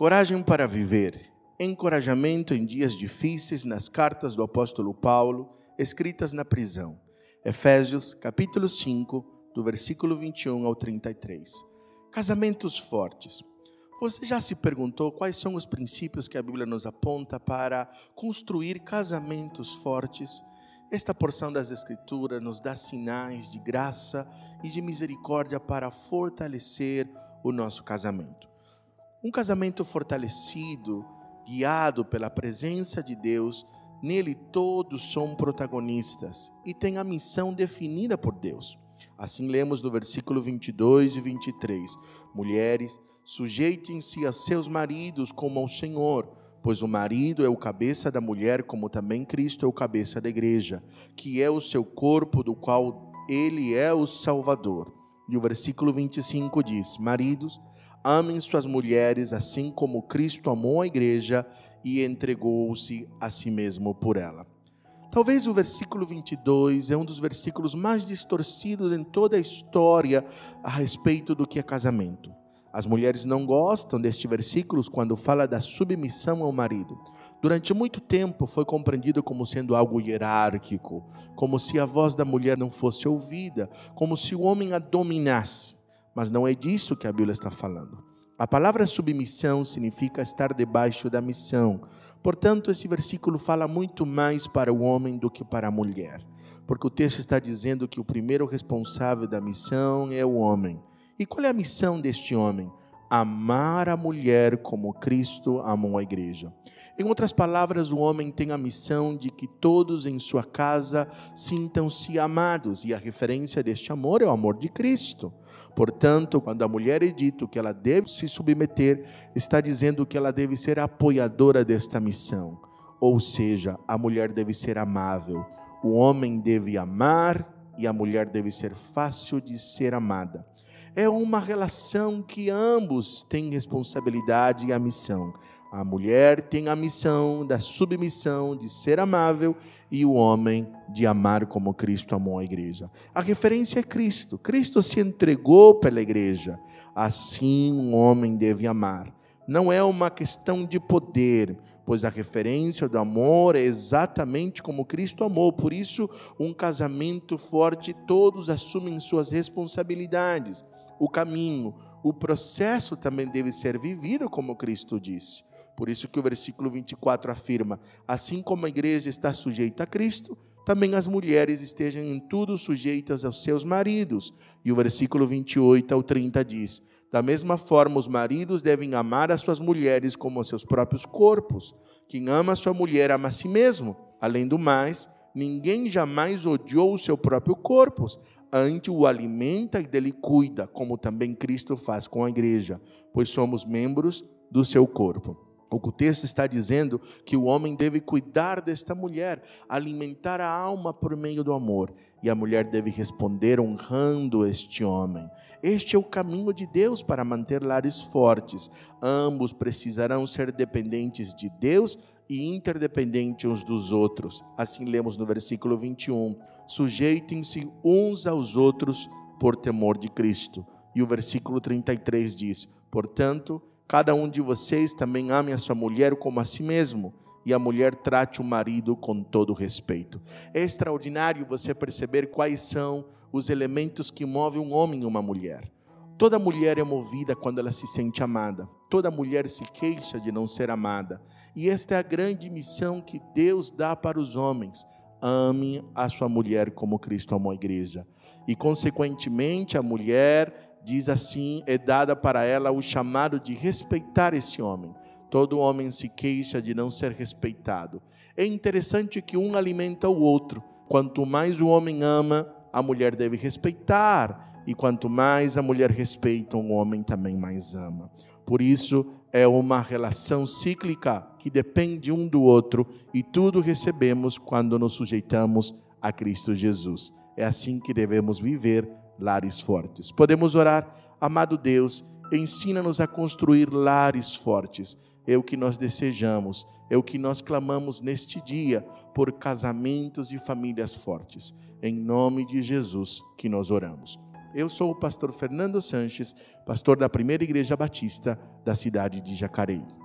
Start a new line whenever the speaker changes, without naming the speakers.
Coragem para viver. Encorajamento em dias difíceis nas cartas do apóstolo Paulo, escritas na prisão. Efésios, capítulo 5, do versículo 21 ao 33. Casamentos fortes. Você já se perguntou quais são os princípios que a Bíblia nos aponta para construir casamentos fortes? Esta porção das Escrituras nos dá sinais de graça e de misericórdia para fortalecer o nosso casamento. Um casamento fortalecido, guiado pela presença de Deus, nele todos são protagonistas e têm a missão definida por Deus. Assim lemos no versículo 22 e 23: Mulheres, sujeitem-se a seus maridos como ao Senhor, pois o marido é o cabeça da mulher, como também Cristo é o cabeça da igreja, que é o seu corpo, do qual ele é o Salvador. E o versículo 25 diz: Maridos, Amem suas mulheres assim como Cristo amou a igreja e entregou-se a si mesmo por ela. Talvez o versículo 22 é um dos versículos mais distorcidos em toda a história a respeito do que é casamento. As mulheres não gostam deste versículo quando fala da submissão ao marido. Durante muito tempo foi compreendido como sendo algo hierárquico, como se a voz da mulher não fosse ouvida, como se o homem a dominasse. Mas não é disso que a Bíblia está falando. A palavra submissão significa estar debaixo da missão. Portanto, esse versículo fala muito mais para o homem do que para a mulher, porque o texto está dizendo que o primeiro responsável da missão é o homem. E qual é a missão deste homem? Amar a mulher como Cristo amou a igreja. Em outras palavras, o homem tem a missão de que todos em sua casa sintam-se amados, e a referência deste amor é o amor de Cristo. Portanto, quando a mulher é dito que ela deve se submeter, está dizendo que ela deve ser apoiadora desta missão. Ou seja, a mulher deve ser amável, o homem deve amar e a mulher deve ser fácil de ser amada. É uma relação que ambos têm responsabilidade e a missão. A mulher tem a missão da submissão, de ser amável, e o homem de amar como Cristo amou a igreja. A referência é Cristo. Cristo se entregou pela igreja. Assim um homem deve amar. Não é uma questão de poder, pois a referência do amor é exatamente como Cristo amou. Por isso, um casamento forte, todos assumem suas responsabilidades. O caminho, o processo também deve ser vivido como Cristo disse. Por isso que o versículo 24 afirma: assim como a igreja está sujeita a Cristo, também as mulheres estejam em tudo sujeitas aos seus maridos. E o versículo 28 ao 30 diz: Da mesma forma, os maridos devem amar as suas mulheres como os seus próprios corpos. Quem ama a sua mulher ama a si mesmo. Além do mais, ninguém jamais odiou o seu próprio corpo, antes o alimenta e dele cuida, como também Cristo faz com a igreja, pois somos membros do seu corpo. O texto está dizendo que o homem deve cuidar desta mulher, alimentar a alma por meio do amor, e a mulher deve responder honrando este homem. Este é o caminho de Deus para manter lares fortes. Ambos precisarão ser dependentes de Deus e interdependentes uns dos outros. Assim lemos no versículo 21. Sujeitem-se uns aos outros por temor de Cristo. E o versículo 33 diz: Portanto, Cada um de vocês também ame a sua mulher como a si mesmo, e a mulher trate o marido com todo respeito. É extraordinário você perceber quais são os elementos que movem um homem e uma mulher. Toda mulher é movida quando ela se sente amada. Toda mulher se queixa de não ser amada. E esta é a grande missão que Deus dá para os homens. Ame a sua mulher como Cristo amou a igreja. E, consequentemente, a mulher diz assim: é dada para ela o chamado de respeitar esse homem. Todo homem se queixa de não ser respeitado. É interessante que um alimenta o outro. Quanto mais o homem ama, a mulher deve respeitar, e quanto mais a mulher respeita, o homem também mais ama. Por isso, é uma relação cíclica que depende um do outro e tudo recebemos quando nos sujeitamos a Cristo Jesus. É assim que devemos viver lares fortes. Podemos orar, amado Deus, ensina-nos a construir lares fortes. É o que nós desejamos, é o que nós clamamos neste dia por casamentos e famílias fortes. Em nome de Jesus que nós oramos. Eu sou o pastor Fernando Sanches, pastor da Primeira Igreja Batista da cidade de Jacareí.